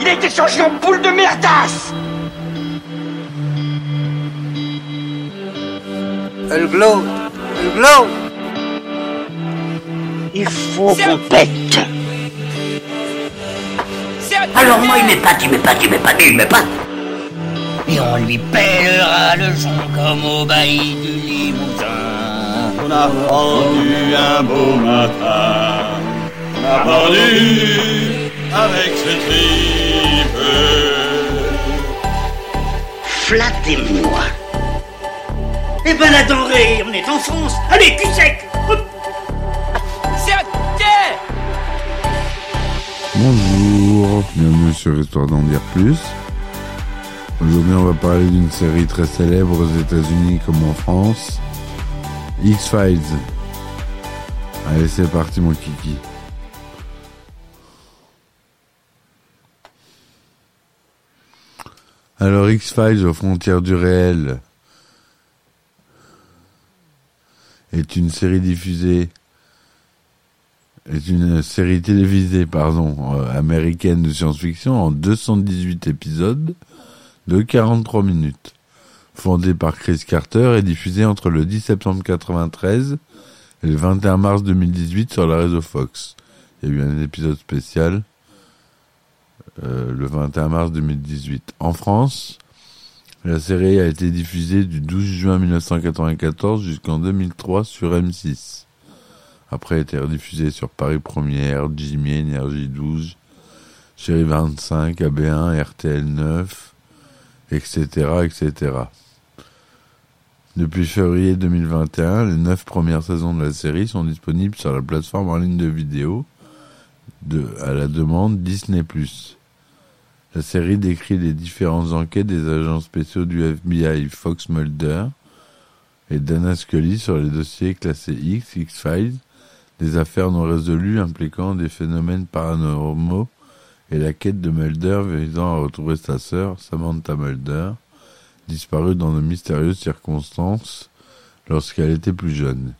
Il a été changé en boule de merdasse Elle glow Elle glow Il faut qu'on pète Alors moi, il m'épate, il m'épate, il m'épate, il m'épate. Et on lui pèlera le son comme au bailli du Limousin. On a rendu un beau matin. A avec ce tripe. Flattez-moi. Eh ben la denrée, on est en France. Allez, cul sec. Bonjour, bienvenue sur Histoire d'en dire plus. Aujourd'hui, on va parler d'une série très célèbre aux États-Unis comme en France, X-Files. Allez, c'est parti, mon kiki. Alors, X-Files aux frontières du réel est une série diffusée est une série télévisée pardon, euh, américaine de science-fiction en 218 épisodes de 43 minutes, fondée par Chris Carter et diffusée entre le 10 septembre 1993 et le 21 mars 2018 sur la réseau Fox. Il y a eu un épisode spécial euh, le 21 mars 2018. En France, la série a été diffusée du 12 juin 1994 jusqu'en 2003 sur M6. Après, elle a été rediffusée sur Paris Première, Jimmy, Énergie 12, Chérie 25, AB1, RTL 9, etc., etc. Depuis février 2021, les neuf premières saisons de la série sont disponibles sur la plateforme en ligne de vidéo de, à la demande Disney+. La série décrit les différentes enquêtes des agents spéciaux du FBI Fox Mulder et Dana Scully sur les dossiers classés X, X-Files, des affaires non résolues impliquant des phénomènes paranormaux et la quête de Mulder visant à retrouver sa sœur, Samantha Mulder, disparue dans de mystérieuses circonstances lorsqu'elle était plus jeune.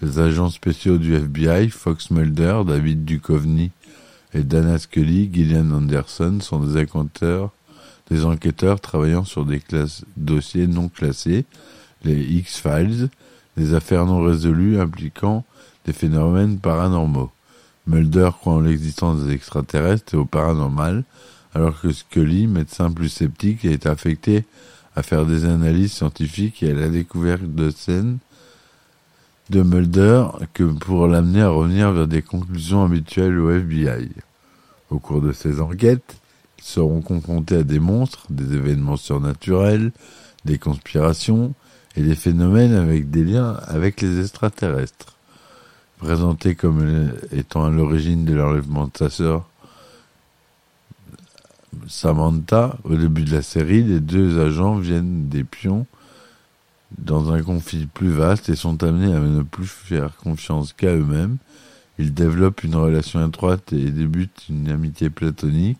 Les agents spéciaux du FBI, Fox Mulder, David Duchovny et Dana Scully, Gillian Anderson sont des enquêteurs, des enquêteurs travaillant sur des dossiers non classés, les X-Files, des affaires non résolues impliquant des phénomènes paranormaux. Mulder croit en l'existence des extraterrestres et au paranormal, alors que Scully, médecin plus sceptique, est affecté à faire des analyses scientifiques et à la découverte de scènes de Mulder que pour l'amener à revenir vers des conclusions habituelles au FBI. Au cours de ces enquêtes, ils seront confrontés à des monstres, des événements surnaturels, des conspirations et des phénomènes avec des liens avec les extraterrestres. Présentés comme étant à l'origine de l'enlèvement de sa sœur Samantha, au début de la série, les deux agents viennent des pions dans un conflit plus vaste et sont amenés à ne plus faire confiance qu'à eux-mêmes. Ils développent une relation étroite et débutent une amitié platonique,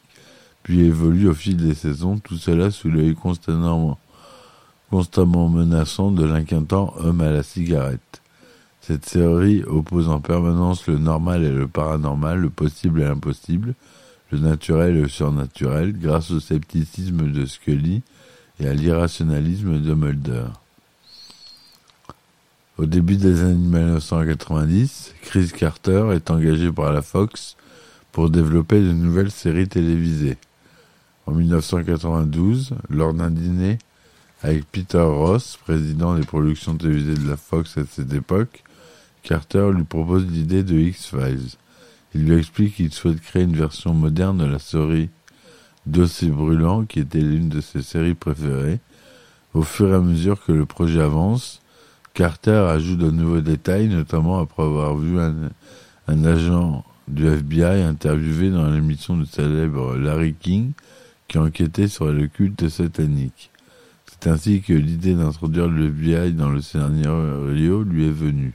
puis évoluent au fil des saisons, tout cela sous l'œil constamment, menaçant de l'inquiétant homme à la cigarette. Cette série oppose en permanence le normal et le paranormal, le possible et l'impossible, le naturel et le surnaturel, grâce au scepticisme de Scully et à l'irrationalisme de Mulder. Au début des années 1990, Chris Carter est engagé par la Fox pour développer de nouvelles séries télévisées. En 1992, lors d'un dîner avec Peter Ross, président des productions télévisées de la Fox à cette époque, Carter lui propose l'idée de X-Files. Il lui explique qu'il souhaite créer une version moderne de la série Dossier brûlant, qui était l'une de ses séries préférées. Au fur et à mesure que le projet avance, Carter ajoute de nouveaux détails, notamment après avoir vu un, agent du FBI interviewé dans l'émission du célèbre Larry King qui enquêtait sur le culte satanique. C'est ainsi que l'idée d'introduire le FBI dans le scénario lui est venue.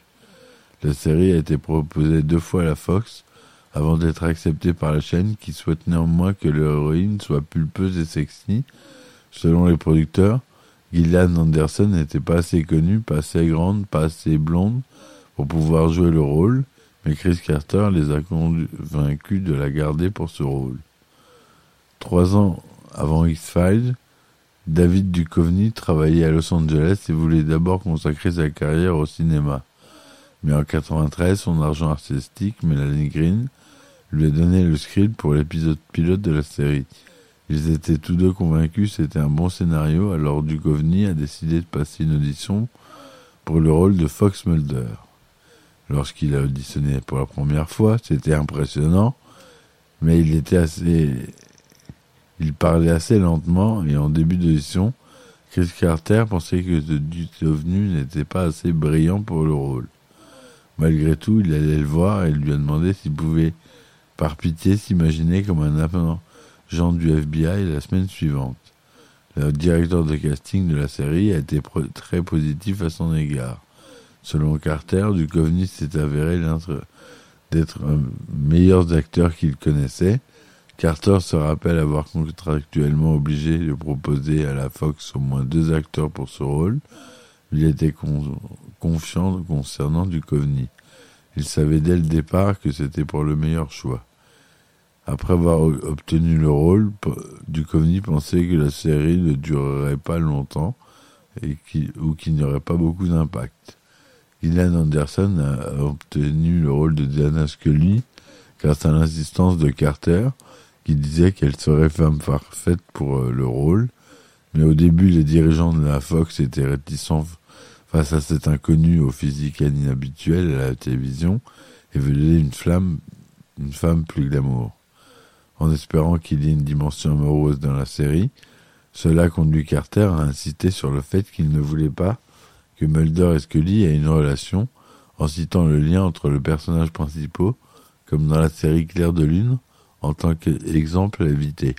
La série a été proposée deux fois à la Fox avant d'être acceptée par la chaîne qui souhaite néanmoins que l'héroïne soit pulpeuse et sexy. Selon les producteurs, Gillian Anderson n'était pas assez connue, pas assez grande, pas assez blonde pour pouvoir jouer le rôle. mais Chris Carter les a convaincus de la garder pour ce rôle. Trois ans avant X-Files, David Duchovny travaillait à Los Angeles et voulait d'abord consacrer sa carrière au cinéma. Mais en 93, son argent artistique, Melanie Green, lui a donné le script pour l'épisode pilote de la série. Ils étaient tous deux convaincus c'était un bon scénario, alors Duchovny a décidé de passer une audition pour le rôle de Fox Mulder. Lorsqu'il a auditionné pour la première fois, c'était impressionnant, mais il était assez il parlait assez lentement et en début d'audition, Chris Carter pensait que Duchovny n'était pas assez brillant pour le rôle. Malgré tout, il allait le voir et lui a demandé s'il pouvait, par pitié, s'imaginer comme un agent du FBI la semaine suivante. Le directeur de casting de la série a été très positif à son égard. Selon Carter, Duchovny s'est avéré d'être un meilleur acteur qu'il connaissait Carter se rappelle avoir contractuellement obligé de proposer à la Fox au moins deux acteurs pour ce rôle. Il était confiant concernant Duchovny. Il savait dès le départ que c'était pour le meilleur choix. Après avoir obtenu le rôle, Duchovny pensait que la série ne durerait pas longtemps et ou qu'il n'y aurait pas beaucoup d'impact. Gillian Anderson a obtenu le rôle de Diana Scully grâce à l'insistance de Carter, qui disait qu'elle serait femme parfaite pour euh, le rôle. Mais au début, les dirigeants de la Fox étaient réticents face à cet inconnu au physique inhabituel à la télévision et voulaient une flamme, une femme plus glamour. En espérant qu'il y ait une dimension amoureuse dans la série, cela conduit Carter à insister sur le fait qu'il ne voulait pas que Mulder et Scully aient une relation en citant le lien entre le personnage principal, comme dans la série Claire de Lune, en tant qu'exemple à éviter.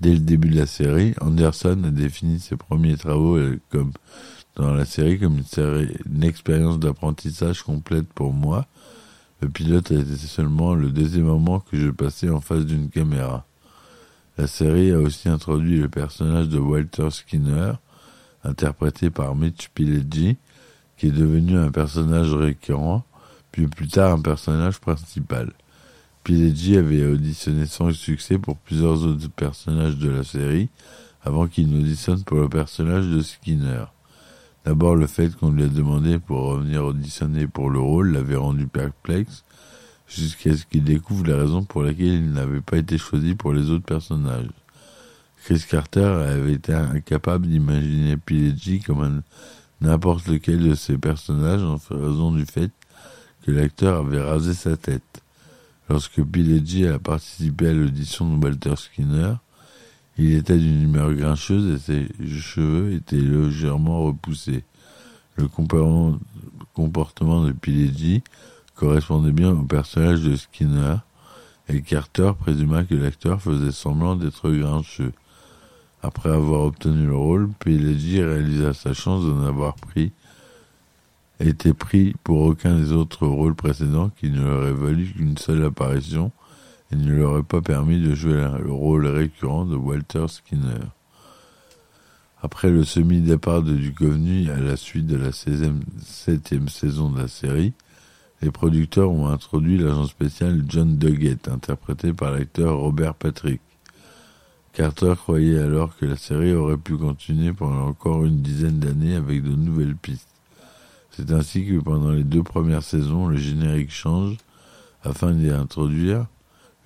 Dès le début de la série, Anderson a défini ses premiers travaux euh, comme dans la série comme une expérience d'apprentissage complète pour moi. Le pilote a été seulement le deuxième moment que je passais en face d'une caméra. La série a aussi introduit le personnage de Walter Skinner, interprété par Mitch Pileggi, qui est devenu un personnage récurrent, puis plus tard un personnage principal. Pileggi avait auditionné sans succès pour plusieurs autres personnages de la série avant qu'il n'auditionne pour le personnage de Skinner. D'abord, le fait qu'on lui a demandé pour revenir auditionner pour le rôle l'avait rendu perplexe, jusqu'à ce qu'il découvre la raison pour laquelle il n'avait pas été choisi pour les autres personnages. Chris Carter avait été incapable d'imaginer Pileggi comme n'importe lequel de ses personnages en raison du fait que l'acteur avait rasé sa tête. Lorsque Pileggi a participé à l'audition de Walter Skinner, il était d'une humeur grincheuse et ses cheveux étaient légèrement repoussés. Le comportement de Pileggi correspondait bien au personnage de Skinner, et Carter présuma que l'acteur faisait semblant d'être grincheux. Après avoir obtenu le rôle, Pileggi réalisa sa chance d'en avoir pris été pris pour aucun des autres rôles précédents qui ne leur aurait valu qu'une seule apparition et ne leur aurait pas permis de jouer le rôle récurrent de Walter Skinner. Après le semi-départ de Duchovny à la suite de la septième saison de la série, les producteurs ont introduit l'agent spécial John Duggett, interprété par l'acteur Robert Patrick. Carter croyait alors que la série aurait pu continuer pendant encore une dizaine d'années avec de nouvelles pistes. C'est ainsi que pendant les deux premières saisons, le générique change afin d'y introduire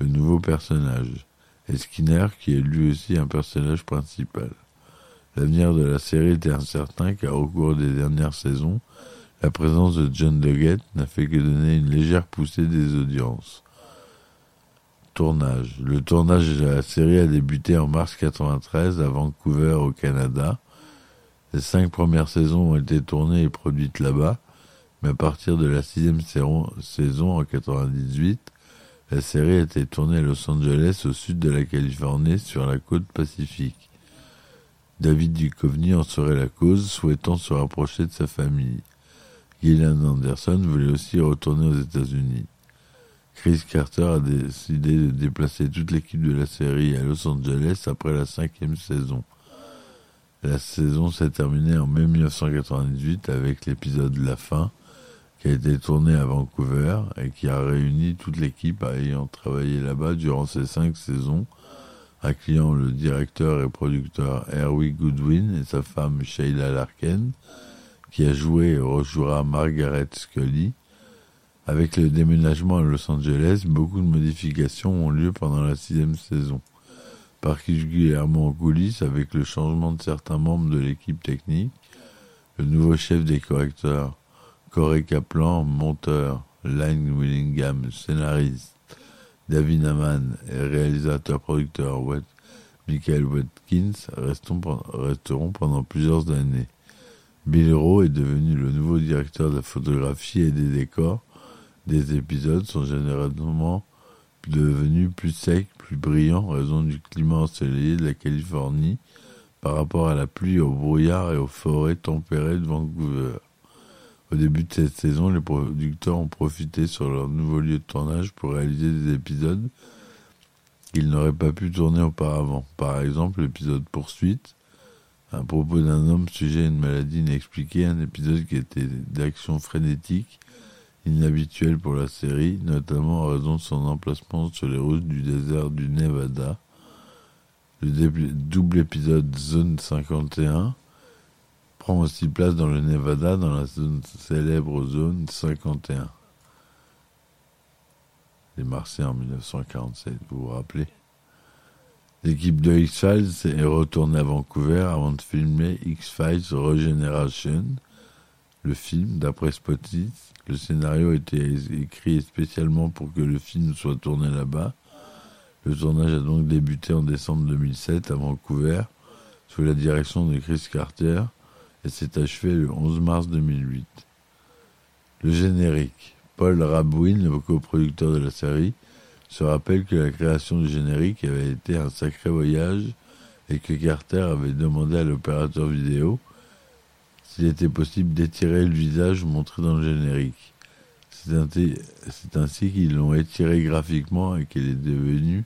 le nouveau personnage, et Skinner qui est lui aussi un personnage principal. L'avenir de la série était incertain car au cours des dernières saisons, la présence de John Duggett n'a fait que donner une légère poussée des audiences. Tournage. Le tournage de la série a débuté en mars 1993 à Vancouver au Canada les cinq premières saisons ont été tournées et produites là-bas, mais à partir de la sixième saison en 98, la série a été tournée à Los Angeles, au sud de la Californie, sur la côte pacifique. David Duchovny en serait la cause, souhaitant se rapprocher de sa famille. Gillian Anderson voulait aussi retourner aux États-Unis. Chris Carter a décidé de déplacer toute l'équipe de la série à Los Angeles après la cinquième saison. La saison s'est terminée en mai 1998 avec l'épisode La fin, qui a été tourné à Vancouver et qui a réuni toute l'équipe ayant travaillé là-bas durant ces cinq saisons, incluant le directeur et producteur Erwin Goodwin et sa femme Sheila Larkin, qui a joué et rejouera Margaret Scully. Avec le déménagement à Los Angeles, beaucoup de modifications ont lieu pendant la sixième saison, particulièrement en coulisses avec le changement de certains membres de l'équipe technique, le nouveau chef des correcteurs, Corey Kaplan, monteur, Line Willingham, scénariste, David Aman et réalisateur-producteur Michael Watkins resteront pendant plusieurs années. Bill Rowe est devenu le nouveau directeur de la photographie et des décors. Des épisodes sont généralement devenus plus secs, plus brillants en raison du climat ensoleillé de la Californie par rapport à la pluie, au brouillard et aux forêts tempérées de Vancouver. Au début de cette saison, les producteurs ont profité sur leur nouveau lieu de tournage pour réaliser des épisodes qu'ils n'auraient pas pu tourner auparavant. Par exemple, l'épisode Poursuite, à propos d'un homme sujet à une maladie inexpliquée, un épisode qui était d'action frénétique, inhabituel pour la série, notamment en raison de son emplacement sur les routes du désert du Nevada. Le double épisode Zone 51 prend aussi place dans le Nevada, dans la zone, célèbre zone 51. Les Martiens en 1947, vous vous rappelez? L'équipe de X-Files est retournée à Vancouver avant de filmer X-Files Regeneration, le film d'après Spotty. Le scénario a été écrit spécialement pour que le film soit tourné là-bas. Le tournage a donc débuté en décembre 2007 à Vancouver sous la direction de Chris Carter et s'est achevé le 11 mars 2008. Le générique. Paul Rabwin, le coproducteur de la série, se rappelle que la création du générique avait été un sacré voyage et que Carter avait demandé à l'opérateur vidéo s'il était possible d'étirer le visage montré dans le générique. C'est ainsi qu'ils l'ont étiré graphiquement et qu'elle est devenue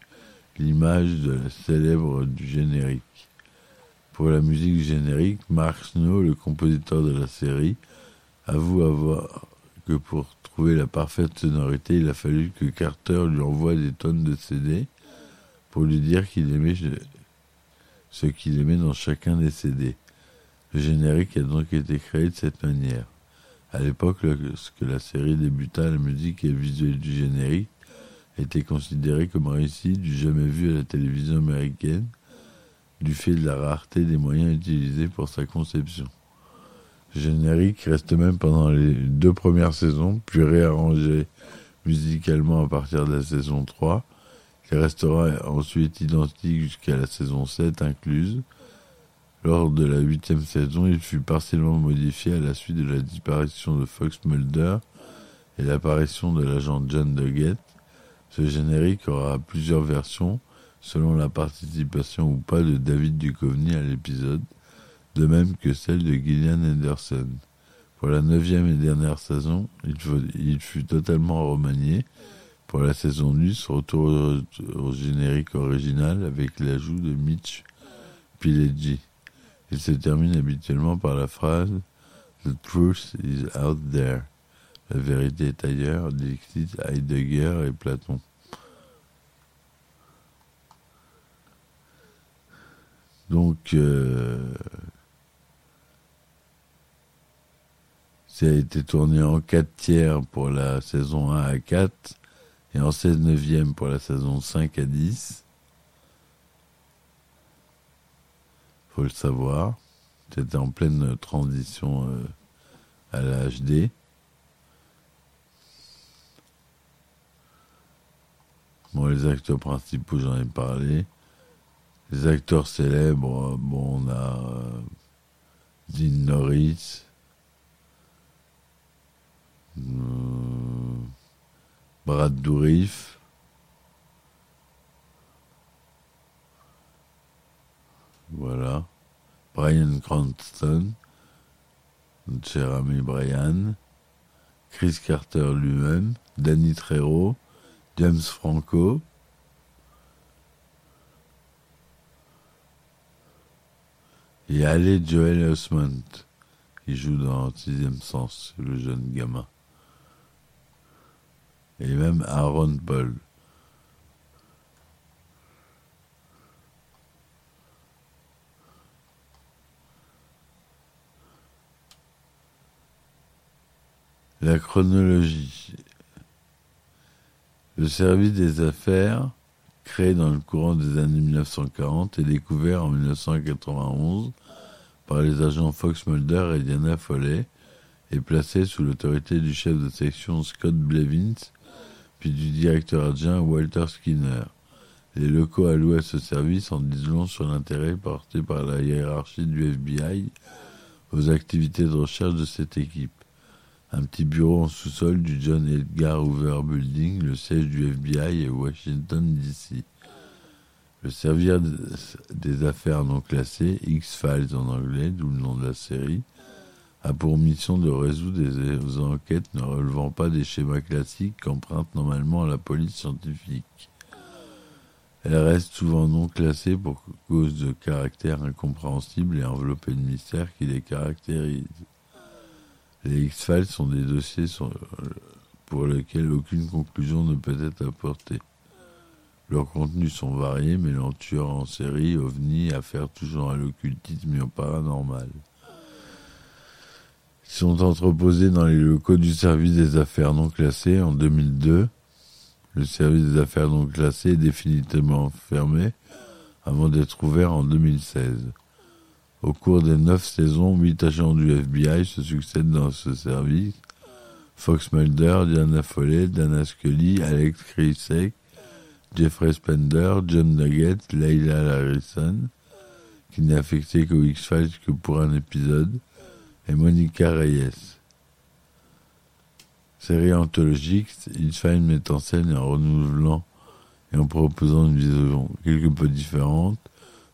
l'image de célèbre du générique. Pour la musique générique, Mark Snow, le compositeur de la série, avoue avoir que pour trouver la parfaite sonorité, il a fallu que Carter lui envoie des tonnes de CD pour lui dire qu'il aimait ce qu'il aimait dans chacun des CD. Le générique a donc été créé de cette manière. À l'époque, lorsque la série débuta, la musique et le visuel du générique étaient considérés comme réussis du jamais vu à la télévision américaine du fait de la rareté des moyens utilisés pour sa conception. Le générique reste même pendant les deux premières saisons, puis réarrangé musicalement à partir de la saison 3, qui restera ensuite identique jusqu'à la saison 7 incluse. Lors de la huitième saison, il fut partiellement modifié à la suite de la disparition de Fox Mulder et l'apparition de l'agent John Doggett. Ce générique aura plusieurs versions, selon la participation ou pas de David Duchovny à l'épisode, de même que celle de Gillian Anderson. Pour la neuvième et dernière saison, il, fut totalement remanié. Pour la saison 10, retour au, générique original avec l'ajout de Mitch Pileggi. Il se termine habituellement par la phrase The truth is out there. La vérité est ailleurs, dit Heidegger et Platon. Donc, euh, ça a été tourné en 4 tiers pour la saison 1 à 4 et en 16 neuvième pour la saison 5 à 10. Faut le savoir. C'était en pleine transition euh, à la HD. Bon, les acteurs principaux, j'en ai parlé. Les acteurs célèbres, bon, on a euh, Dean Norris, euh, Brad Dourif, voilà, Brian Cranston, notre cher ami Brian, Chris Carter lui-même, Danny Trejo, James Franco, Et allez Joel Osment, qui joue dans Sixième Sens, le jeune gamin. et même Aaron Paul. La chronologie. Le service des affaires, créé dans le courant des années 1940 et découvert en 1991 par les agents Fox Mulder et Diana Foley, est placé sous l'autorité du chef de section Scott Blevins, puis du directeur adjoint Walter Skinner. Les locaux alloués à ce service en disent long sur l'intérêt porté par la hiérarchie du FBI aux activités de recherche de cette équipe. Un petit bureau en sous-sol du John Edgar Hoover Building, le siège du FBI est Washington, D.C. Le service des affaires non classées, X-Files en anglais, d'où le nom de la série, a pour mission de résoudre des enquêtes ne relevant pas des schémas classiques qu'emprunte normalement la police scientifique. Elle reste souvent non classée pour cause de caractère incompréhensible et enveloppée de mystère qui les caractérise. Les X-Files sont des dossiers pour lesquels aucune conclusion ne peut être apportée. Leurs contenus sont variés, mêlant tueurs en série, ovnis, affaires toujours à l'occultisme et au paranormal. Ils sont entreposés dans les locaux du service des affaires non classées en 2002. Le service des affaires non classées est définitivement fermé avant d'être ouvert en 2016. Au cours des neuf saisons, huit agents du FBI se succèdent dans ce service. Fox Mulder, Diana Foley, Dana Scully, Alex Krisek, Jeffrey Spender, John Nugget, Leila Harrison, qui n'est affecté qu'au X-Files que pour un épisode, et Monica Reyes. Série anthologique, X-Files met en scène en renouvelant et en proposant une vision quelque peu différente,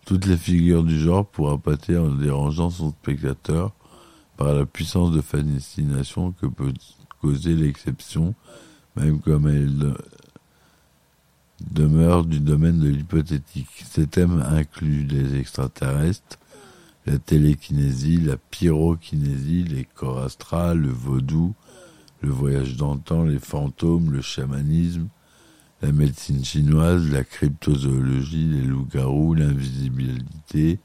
toutes les figures du genre pour appâter en dérangeant son spectateur par la puissance de fascination que peut causer l'exception, même comme elle demeure du domaine de l'hypothétique. Ces thèmes incluent les extraterrestres, la télékinésie, la pyrokinésie, les corps astrales, le vaudou, le voyage temps, les fantômes, le chamanisme, la médecine chinoise, la cryptozoologie, les loups-garous, l'invisibilité,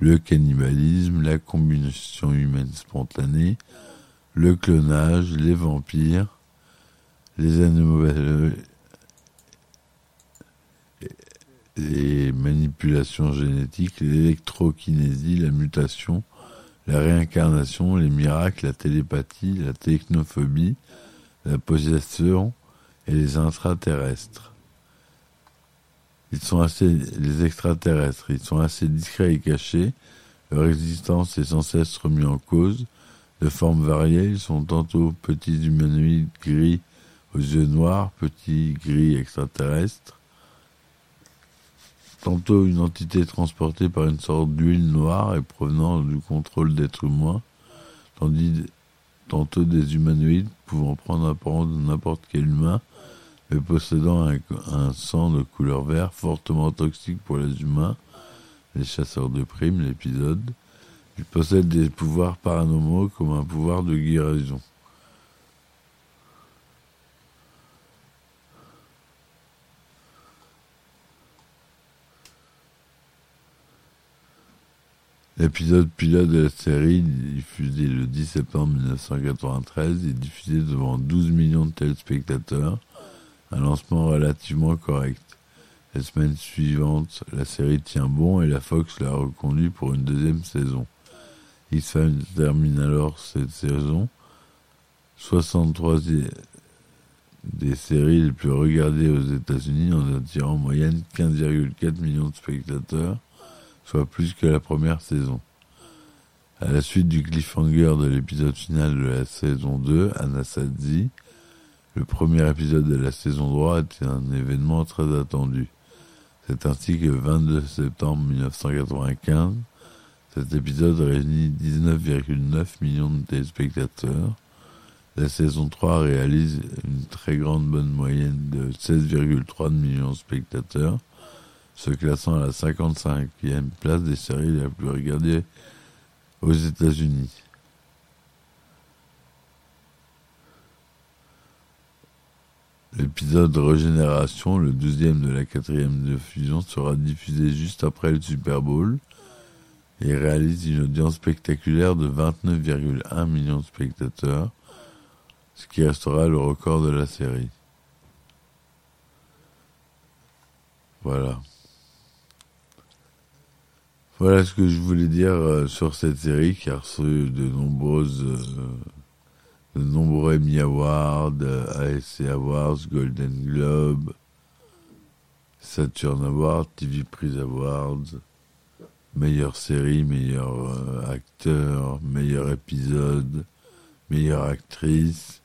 le cannibalisme, la combustion humaine spontanée, le clonage, les vampires, les animaux, les manipulations génétiques, l'électrokinésie, la mutation, la réincarnation, les miracles, la télépathie, la technophobie, la possession et les intraterrestres. Les extraterrestres, ils sont assez discrets et cachés, leur existence est sans cesse remise en cause, de formes variées, ils sont tantôt petits humanoïdes gris aux yeux noirs, petits gris extraterrestres, tantôt une entité transportée par une sorte d'huile noire et provenant du contrôle d'êtres humains, tandis tantôt des humanoïdes pouvant prendre l'apparence de n'importe quel humain, possédant un, un, sang de couleur vert fortement toxique pour les humains, les chasseurs de primes, l'épisode. Ils possèdent des pouvoirs paranormaux comme un pouvoir de guérison. L'épisode pilote de la série, diffusé le 10 septembre 1993, est diffusé devant 12 millions de téléspectateurs, un lancement relativement correct. La semaine suivante, la série tient bon et la Fox l'a reconduit pour une deuxième saison. X-Files termine alors cette saison 63 des séries les plus regardées aux États-Unis en attirant en moyenne 15,4 millions de spectateurs soit plus que la première saison. À la suite du cliffhanger de l'épisode final de la saison 2, Anasazi, le premier épisode de la saison 3 était un événement très attendu. C'est ainsi que le 22 septembre 1995, cet épisode réunit 19,9 millions de téléspectateurs. La saison 3 réalise une très grande bonne moyenne de 16,3 millions de spectateurs, se classant à la 55e place des séries les plus regardées aux États-Unis. L'épisode Régénération, le douzième de la quatrième diffusion, sera diffusé juste après le Super Bowl et réalise une audience spectaculaire de 29,1 millions de spectateurs, ce qui restera le record de la série. Voilà. Voilà ce que je voulais dire euh, sur cette série qui a reçu de nombreuses, euh, de nombreux Emmy Awards, ASC Awards, Golden Globe, Saturn Awards, TV Prize Awards, meilleure série, meilleur euh, acteur, meilleur épisode, meilleure actrice.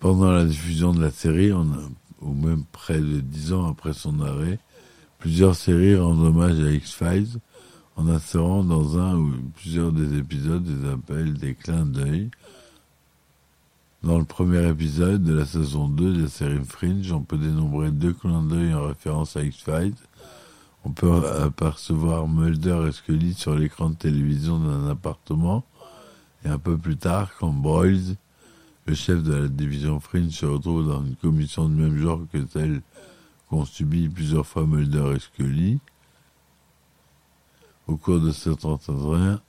Pendant la diffusion de la série, on a, ou même près de dix ans après son arrêt, plusieurs séries rendent hommage à X-Files en insérant dans un ou plusieurs des épisodes des appels, des clins d'œil. Dans le premier épisode de la saison 2 de la série Fringe, on peut dénombrer deux clins d'œil en référence à X-Files. On peut apercevoir Mulder et Scully sur l'écran de télévision d'un appartement. Et un peu plus tard, quand Boyles, le chef de la division Fringe, se retrouve dans une commission du même genre que celle qu'ont subi plusieurs fois Mulder et Scully. Au cours de cet entretien,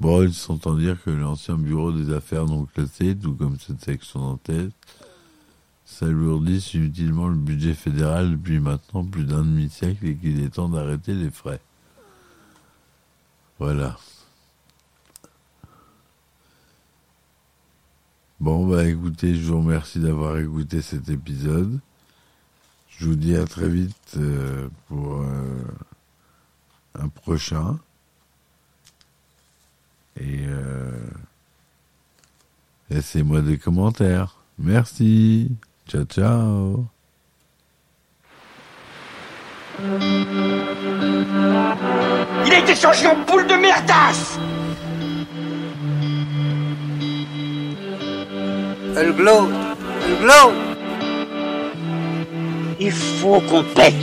Broyles s'entend dire que l'ancien bureau des affaires non classées, tout comme cette section d'enquête, s'alourdissent inutilement le budget fédéral depuis maintenant plus d'un demi-siècle et qu'il est temps d'arrêter les frais. Voilà. Bon, bah écoutez, je vous remercie d'avoir écouté cet épisode. Je vous dis à très vite euh, pour euh, un prochain. Et euh, laissez-moi des commentaires. Merci. Ciao, ciao. Il a été changé en boule de merdasse Elle glow. Elle glow. Il faut qu'on pète.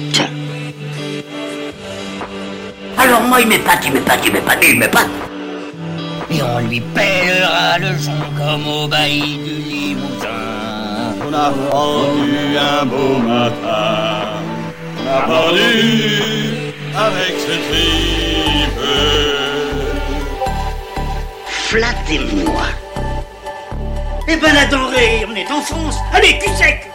Alors moi, il m'épate, il m'épate, il m'épate, il m'épate. Et on lui pèlera le son comme au bailli du Limousin. On a pendu un beau matin. On a pendu avec ce tripe. Flattez-moi. Eh ben la denrée, on est en France. Allez, cul sec